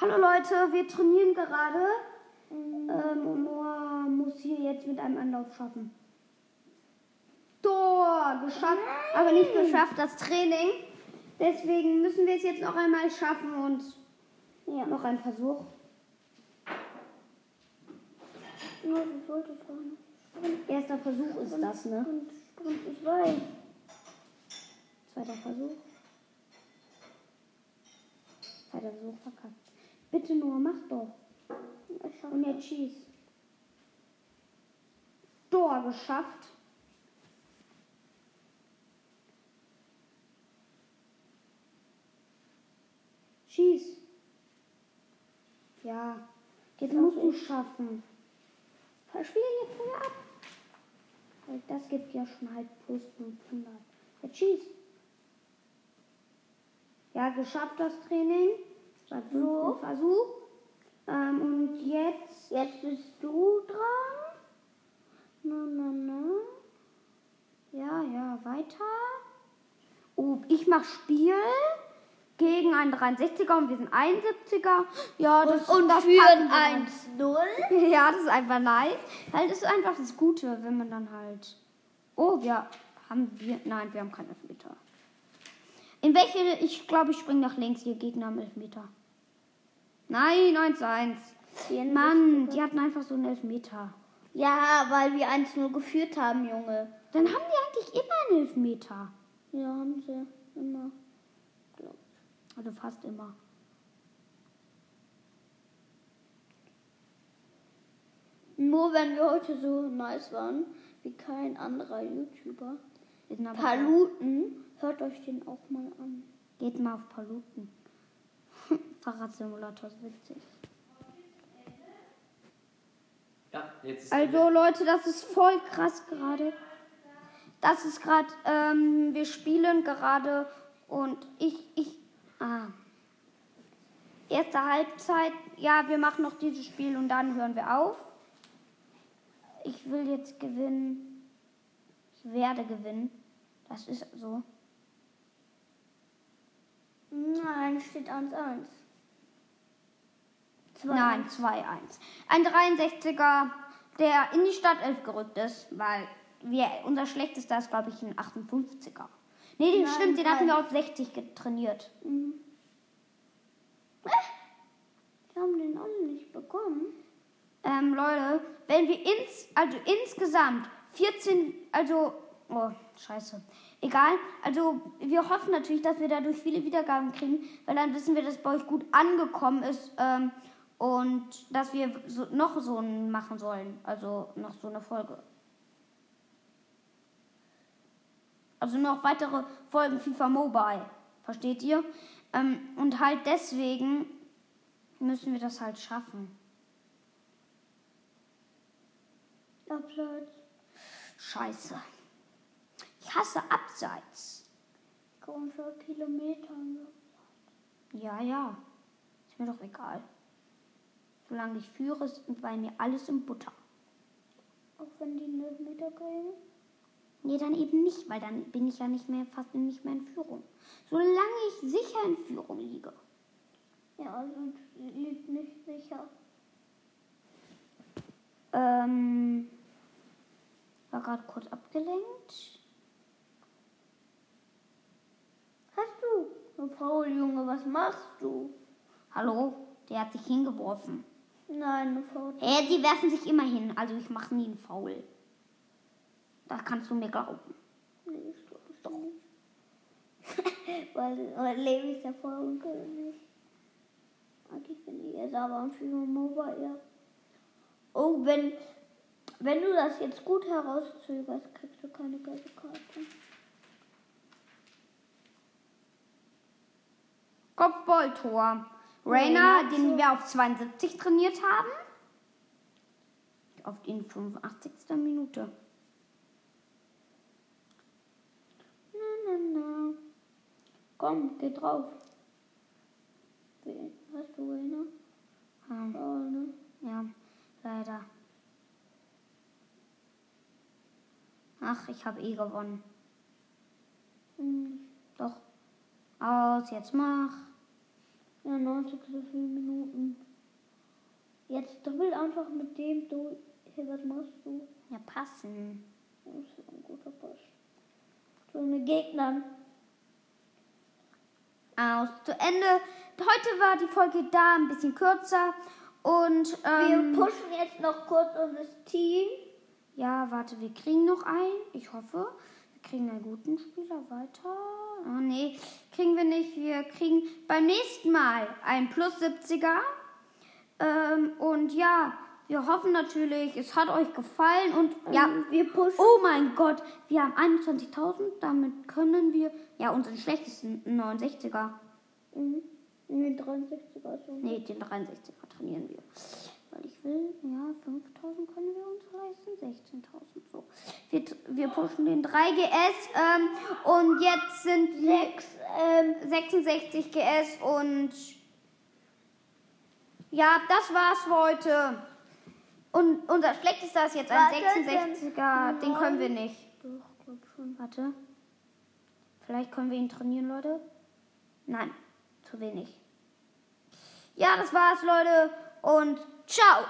Hallo Leute, wir trainieren gerade. Ähm, und Noah muss hier jetzt mit einem Anlauf schaffen. Tor! Geschafft, aber nicht geschafft, das Training. Deswegen müssen wir es jetzt noch einmal schaffen und ja, noch ein Versuch. Erster Versuch ist das, ne? Sprint, ich weiß. Zweiter Versuch. Zweiter Versuch verkackt. Bitte nur, mach doch. Und jetzt schieß. Tor geschafft. Schieß. Ja, jetzt musst du ich. schaffen. Verspiel jetzt vorher ab. Das gibt ja schon halt plus 500. Jetzt schieß. Ja, geschafft das Training. Fünften Versuch. Ähm, und jetzt Jetzt bist du dran. Na, na, na. Ja, ja, weiter. Oh, ich mach Spiel gegen einen 63er und wir sind 71er. Ja, das Und das führen packen wir 1-0. dann. Ja, das ist einfach nice. Halt, das ist einfach das Gute, wenn man dann halt. Oh, wir haben wir. Nein, wir haben keinen Elfmeter. In welche. Ich glaube, ich springe nach links. Hier Gegner am Elfmeter. Nein, 1-1. Mann, die hatten einfach so einen Elfmeter. Ja, weil wir 1-0 geführt haben, Junge. Dann haben die eigentlich immer einen Elfmeter. Ja, haben sie immer. Also fast immer. Nur wenn wir heute so nice waren, wie kein anderer YouTuber. Paluten, hört euch den auch mal an. Geht mal auf Paluten. Fahrradsimulator ist witzig. Ja, jetzt ist Also Leute, das ist voll krass gerade. Das ist gerade, ähm, wir spielen gerade und ich, ich, ah. Erste Halbzeit, ja, wir machen noch dieses Spiel und dann hören wir auf. Ich will jetzt gewinnen. Ich werde gewinnen. Das ist so. Nein, steht 1-1. Nein, 2-1. Ein 63er, der in die Startelf gerückt ist, weil wir, unser schlechtester ist, glaube ich, ein 58er. Nee, den Nein, stimmt, den hatten wir auf 60 getrainiert. Mhm. Die haben den alle nicht bekommen. Ähm, Leute, wenn wir ins, also insgesamt 14, also, oh, scheiße. Egal, also wir hoffen natürlich, dass wir dadurch viele Wiedergaben kriegen, weil dann wissen wir, dass bei euch gut angekommen ist ähm, und dass wir so, noch so einen machen sollen, also noch so eine Folge. Also noch weitere Folgen FIFA Mobile, versteht ihr? Ähm, und halt deswegen müssen wir das halt schaffen. Abseits. Scheiße. Ich hasse Abseits. Komm für Kilometer. Ja, ja. Ist mir doch egal. Solange ich führe, ist bei mir alles in Butter. Auch wenn die einen Elfmeter kriegen. Nee, dann eben nicht, weil dann bin ich ja nicht mehr, fast nicht mehr in Führung. Solange ich sicher in Führung liege. Ja, also liegt nicht sicher. Ähm, war gerade kurz abgelenkt. Hast Du faul Junge, was machst du? Hallo? Der hat sich hingeworfen. Nein, faul. Hä, die werfen sich immer hin, also ich mache nie einen Foul. Das kannst du mir glauben. Nee, ich glaube doch nicht. weil, weil Levi ist der Folgenkönig. Eigentlich bin ich jetzt aber am FIFA Mobile. Oh, wenn, wenn du das jetzt gut herauszögerst, kriegst du keine gelbe Karte. Kopfballtor. Rainer, den wir auf 72 trainiert haben. Auf in 85. Minute. Na, na, na. Komm, geh drauf. Hast du eine? Hm, Oh, ne? ja, leider. Ach, ich habe eh gewonnen. Hm. Doch. Aus, jetzt mach. Ja, 90 so viele Minuten. Jetzt doppelt einfach mit dem du. Hey, was machst du? Ja, passen. Das ist ein guter Pass. So eine Gegner. Aus zu Ende. Heute war die Folge da ein bisschen kürzer. Und ähm, Wir pushen jetzt noch kurz unser Team. ja, warte, wir kriegen noch einen. Ich hoffe, kriegen einen guten Spieler weiter. Oh nee, kriegen wir nicht. Wir kriegen beim nächsten Mal einen Plus 70er. Ähm, und ja, wir hoffen natürlich, es hat euch gefallen. Und ja, wir pushen. Oh mein Gott, wir haben 21.000. Damit können wir ja unseren schlechtesten 69er. Mhm. Nee, 63er so. Nee, den 63er trainieren wir. Weil ich will, ja, 5000 können wir uns leisten, 16.000 so. Wir, wir pushen den 3GS ähm, und jetzt sind wir Sechs, ähm, 66 GS und ja, das war's für heute. Und unser schlechtester ist jetzt ein Warte, 66er, den können wir nicht. doch, glaub schon. Warte. Vielleicht können wir ihn trainieren, Leute. Nein, zu wenig. Ja, das war's, Leute. Und ciao.